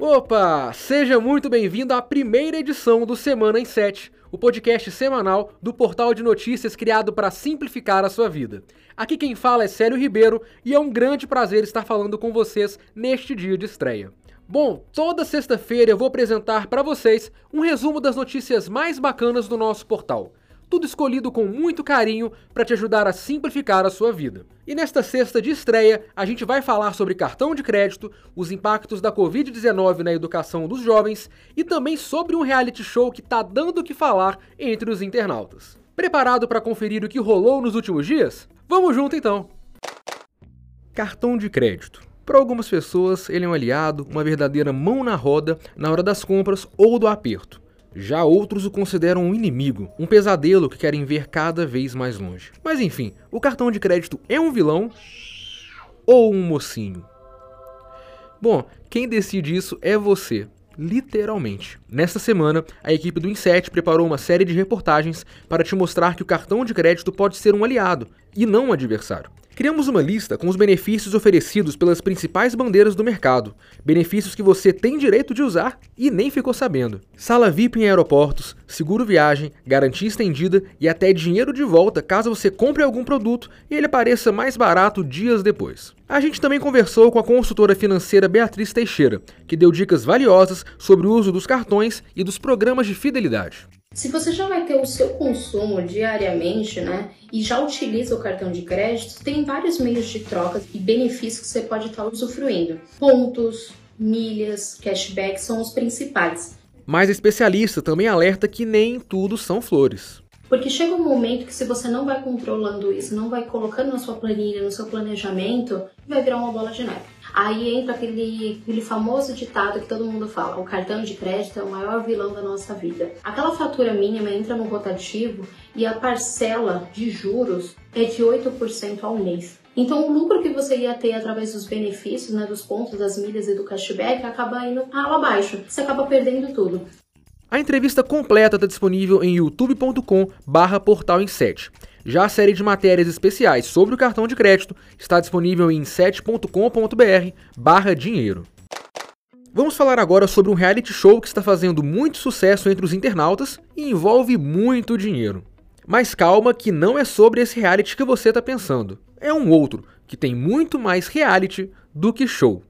Opa! Seja muito bem-vindo à primeira edição do Semana em 7, o podcast semanal do portal de notícias criado para simplificar a sua vida. Aqui quem fala é Célio Ribeiro e é um grande prazer estar falando com vocês neste dia de estreia. Bom, toda sexta-feira eu vou apresentar para vocês um resumo das notícias mais bacanas do nosso portal tudo escolhido com muito carinho para te ajudar a simplificar a sua vida. E nesta sexta de estreia, a gente vai falar sobre cartão de crédito, os impactos da Covid-19 na educação dos jovens e também sobre um reality show que tá dando o que falar entre os internautas. Preparado para conferir o que rolou nos últimos dias? Vamos junto então! Cartão de crédito. Para algumas pessoas, ele é um aliado, uma verdadeira mão na roda na hora das compras ou do aperto. Já outros o consideram um inimigo, um pesadelo que querem ver cada vez mais longe. Mas enfim, o cartão de crédito é um vilão ou um mocinho? Bom, quem decide isso é você. Literalmente. Nesta semana, a equipe do Inset preparou uma série de reportagens para te mostrar que o cartão de crédito pode ser um aliado e não um adversário. Criamos uma lista com os benefícios oferecidos pelas principais bandeiras do mercado, benefícios que você tem direito de usar e nem ficou sabendo. Sala VIP em aeroportos, seguro viagem, garantia estendida e até dinheiro de volta caso você compre algum produto e ele apareça mais barato dias depois. A gente também conversou com a consultora financeira Beatriz Teixeira, que deu dicas valiosas sobre o uso dos cartões e dos programas de fidelidade. Se você já vai ter o seu consumo diariamente, né, e já utiliza o cartão de crédito, tem vários meios de troca e benefícios que você pode estar usufruindo. Pontos, milhas, cashback são os principais. Mas especialista também alerta que nem tudo são flores. Porque chega um momento que se você não vai controlando isso, não vai colocando na sua planilha, no seu planejamento, vai virar uma bola de neve. Aí entra aquele, aquele famoso ditado que todo mundo fala: o cartão de crédito é o maior vilão da nossa vida. Aquela fatura mínima entra no rotativo e a parcela de juros é de 8% ao mês. Então, o lucro que você ia ter através dos benefícios, né, dos pontos, das milhas e do cashback, acaba indo ralo abaixo. Você acaba perdendo tudo. A entrevista completa está disponível em youtube.com barra portal em 7. Já a série de matérias especiais sobre o cartão de crédito está disponível em 7.com.br barra dinheiro. Vamos falar agora sobre um reality show que está fazendo muito sucesso entre os internautas e envolve muito dinheiro. Mas calma que não é sobre esse reality que você está pensando. É um outro, que tem muito mais reality do que show.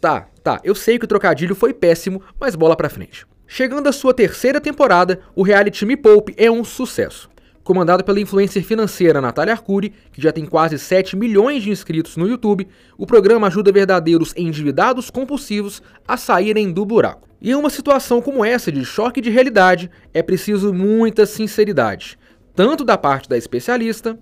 Tá, tá, eu sei que o trocadilho foi péssimo, mas bola pra frente. Chegando à sua terceira temporada, o reality Me Poupe é um sucesso. Comandado pela influencer financeira Natália Arcuri, que já tem quase 7 milhões de inscritos no YouTube, o programa ajuda verdadeiros endividados compulsivos a saírem do buraco. E em uma situação como essa de choque de realidade, é preciso muita sinceridade, tanto da parte da especialista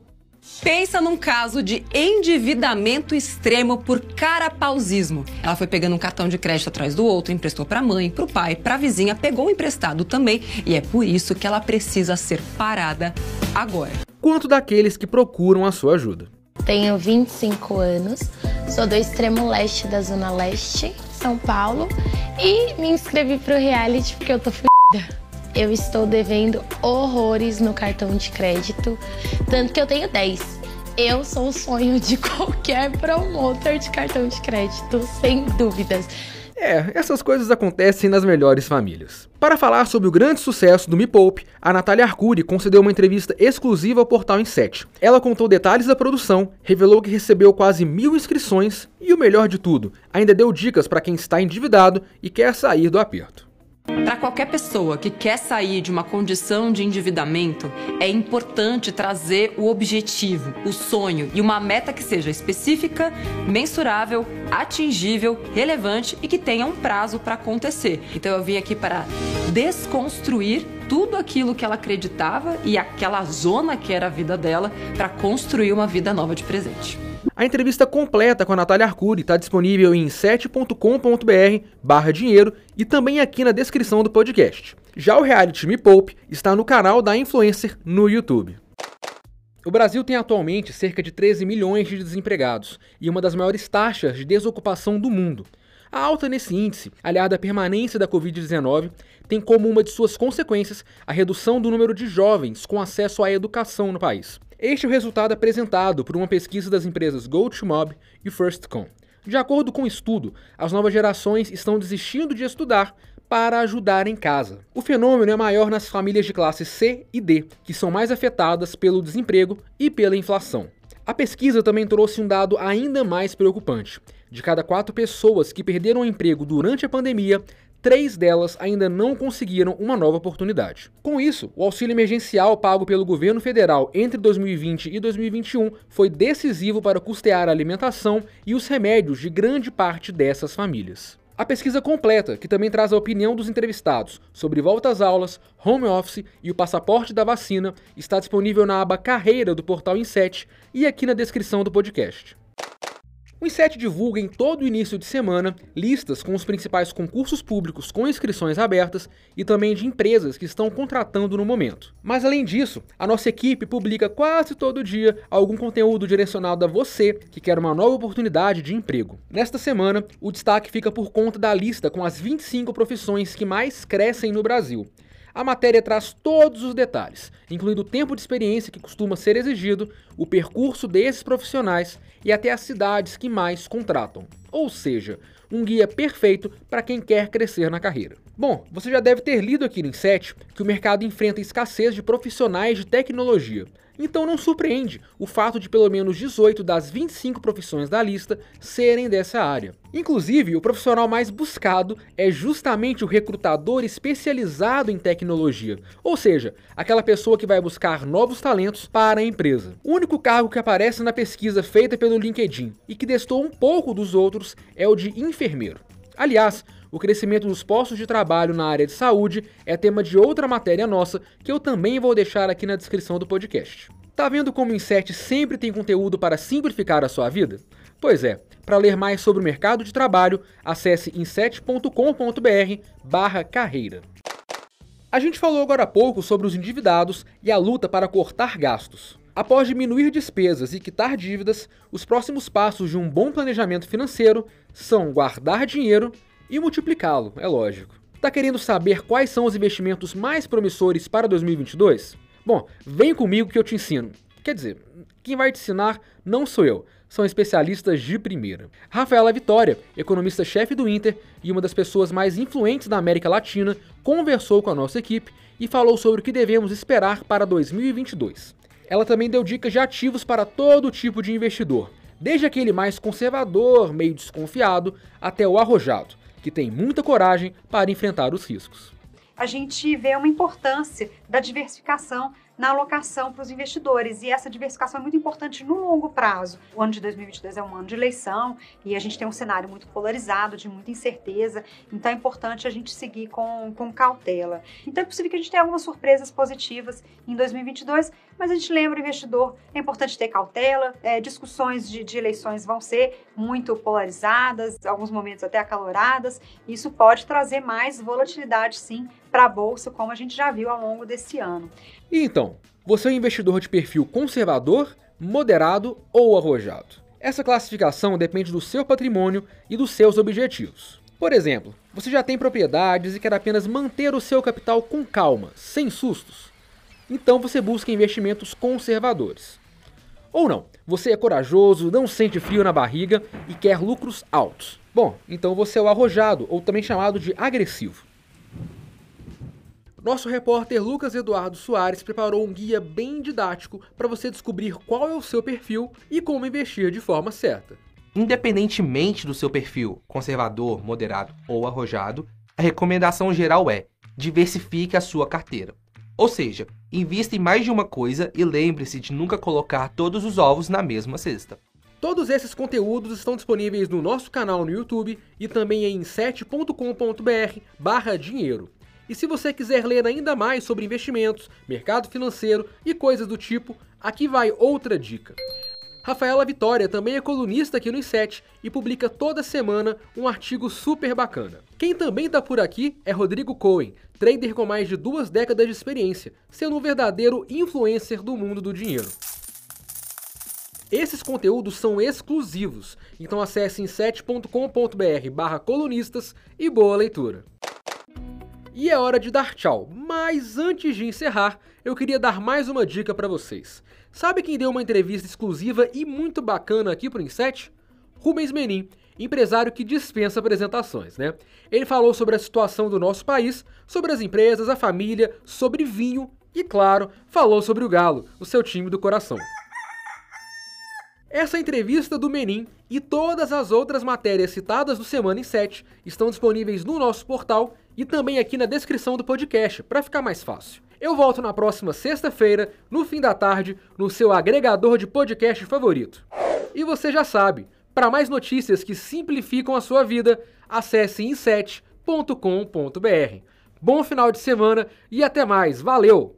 Pensa num caso de endividamento extremo por carapausismo. Ela foi pegando um cartão de crédito atrás do outro, emprestou para a mãe, para o pai, para a vizinha, pegou um emprestado também, e é por isso que ela precisa ser parada agora. Quanto daqueles que procuram a sua ajuda. Tenho 25 anos, sou do extremo leste da zona leste, São Paulo, e me inscrevi pro reality porque eu tô fudida eu estou devendo horrores no cartão de crédito, tanto que eu tenho 10. Eu sou o sonho de qualquer promotor de cartão de crédito, sem dúvidas. É, essas coisas acontecem nas melhores famílias. Para falar sobre o grande sucesso do Me Poupe, a Natália Arcuri concedeu uma entrevista exclusiva ao portal Inset. Ela contou detalhes da produção, revelou que recebeu quase mil inscrições e, o melhor de tudo, ainda deu dicas para quem está endividado e quer sair do aperto. Para qualquer pessoa que quer sair de uma condição de endividamento, é importante trazer o objetivo, o sonho e uma meta que seja específica, mensurável, atingível, relevante e que tenha um prazo para acontecer. Então eu vim aqui para desconstruir tudo aquilo que ela acreditava e aquela zona que era a vida dela para construir uma vida nova de presente. A entrevista completa com a Natália Arcuri está disponível em 7.com.br barra dinheiro e também aqui na descrição do podcast. Já o reality Me Poupe está no canal da influencer no YouTube. O Brasil tem atualmente cerca de 13 milhões de desempregados e uma das maiores taxas de desocupação do mundo. A alta nesse índice, aliada à permanência da Covid-19, tem como uma de suas consequências a redução do número de jovens com acesso à educação no país. Este é o resultado apresentado por uma pesquisa das empresas GoToMob e FirstCom. De acordo com o estudo, as novas gerações estão desistindo de estudar para ajudar em casa. O fenômeno é maior nas famílias de classe C e D, que são mais afetadas pelo desemprego e pela inflação. A pesquisa também trouxe um dado ainda mais preocupante. De cada quatro pessoas que perderam o emprego durante a pandemia, três delas ainda não conseguiram uma nova oportunidade. Com isso, o auxílio emergencial pago pelo governo federal entre 2020 e 2021 foi decisivo para custear a alimentação e os remédios de grande parte dessas famílias. A pesquisa completa, que também traz a opinião dos entrevistados sobre volta às aulas, home office e o passaporte da vacina, está disponível na aba Carreira do portal Inset e aqui na descrição do podcast. O Inset divulga em todo início de semana listas com os principais concursos públicos com inscrições abertas e também de empresas que estão contratando no momento. Mas além disso, a nossa equipe publica quase todo dia algum conteúdo direcionado a você que quer uma nova oportunidade de emprego. Nesta semana, o destaque fica por conta da lista com as 25 profissões que mais crescem no Brasil. A matéria traz todos os detalhes, incluindo o tempo de experiência que costuma ser exigido, o percurso desses profissionais e até as cidades que mais contratam. Ou seja, um guia perfeito para quem quer crescer na carreira. Bom, você já deve ter lido aqui no Inset que o mercado enfrenta escassez de profissionais de tecnologia. Então não surpreende o fato de pelo menos 18 das 25 profissões da lista serem dessa área. Inclusive, o profissional mais buscado é justamente o recrutador especializado em tecnologia, ou seja, aquela pessoa que vai buscar novos talentos para a empresa. O único cargo que aparece na pesquisa feita pelo LinkedIn e que destou um pouco dos outros é o de enfermeiro. Aliás, o crescimento dos postos de trabalho na área de saúde é tema de outra matéria nossa que eu também vou deixar aqui na descrição do podcast. Tá vendo como o Inset sempre tem conteúdo para simplificar a sua vida? Pois é, para ler mais sobre o mercado de trabalho, acesse inset.com.br/carreira. A gente falou agora há pouco sobre os endividados e a luta para cortar gastos. Após diminuir despesas e quitar dívidas, os próximos passos de um bom planejamento financeiro são guardar dinheiro e multiplicá-lo, é lógico. Tá querendo saber quais são os investimentos mais promissores para 2022? Bom, vem comigo que eu te ensino. Quer dizer, quem vai te ensinar não sou eu, são especialistas de primeira. Rafaela Vitória, economista-chefe do Inter e uma das pessoas mais influentes da América Latina, conversou com a nossa equipe e falou sobre o que devemos esperar para 2022. Ela também deu dicas de ativos para todo tipo de investidor, desde aquele mais conservador, meio desconfiado, até o arrojado que tem muita coragem para enfrentar os riscos. A gente vê uma importância da diversificação na alocação para os investidores. E essa diversificação é muito importante no longo prazo. O ano de 2022 é um ano de eleição e a gente tem um cenário muito polarizado, de muita incerteza, então é importante a gente seguir com, com cautela. Então é possível que a gente tenha algumas surpresas positivas em 2022, mas a gente lembra investidor, é importante ter cautela, é, discussões de, de eleições vão ser muito polarizadas, alguns momentos até acaloradas, isso pode trazer mais volatilidade sim para a bolsa, como a gente já viu ao longo desse ano. E então, você é um investidor de perfil conservador, moderado ou arrojado? Essa classificação depende do seu patrimônio e dos seus objetivos. Por exemplo, você já tem propriedades e quer apenas manter o seu capital com calma, sem sustos. Então você busca investimentos conservadores. Ou não, você é corajoso, não sente frio na barriga e quer lucros altos. Bom, então você é o arrojado, ou também chamado de agressivo. Nosso repórter Lucas Eduardo Soares preparou um guia bem didático para você descobrir qual é o seu perfil e como investir de forma certa. Independentemente do seu perfil, conservador, moderado ou arrojado, a recomendação geral é diversifique a sua carteira. Ou seja, invista em mais de uma coisa e lembre-se de nunca colocar todos os ovos na mesma cesta. Todos esses conteúdos estão disponíveis no nosso canal no YouTube e também em 7.com.br/dinheiro. E se você quiser ler ainda mais sobre investimentos, mercado financeiro e coisas do tipo, aqui vai outra dica. Rafaela Vitória também é colunista aqui no Inset e publica toda semana um artigo super bacana. Quem também está por aqui é Rodrigo Cohen, trader com mais de duas décadas de experiência, sendo um verdadeiro influencer do mundo do dinheiro. Esses conteúdos são exclusivos, então acesse inset.com.br barra colunistas e boa leitura. E é hora de dar tchau, mas antes de encerrar, eu queria dar mais uma dica para vocês. Sabe quem deu uma entrevista exclusiva e muito bacana aqui pro Inset? Rubens Menin. empresário que dispensa apresentações, né? Ele falou sobre a situação do nosso país, sobre as empresas, a família, sobre vinho e, claro, falou sobre o Galo, o seu time do coração. Essa entrevista do Menin e todas as outras matérias citadas do Semana em 7 estão disponíveis no nosso portal e também aqui na descrição do podcast, para ficar mais fácil. Eu volto na próxima sexta-feira, no fim da tarde, no seu agregador de podcast favorito. E você já sabe, para mais notícias que simplificam a sua vida, acesse inset.com.br. Bom final de semana e até mais. Valeu!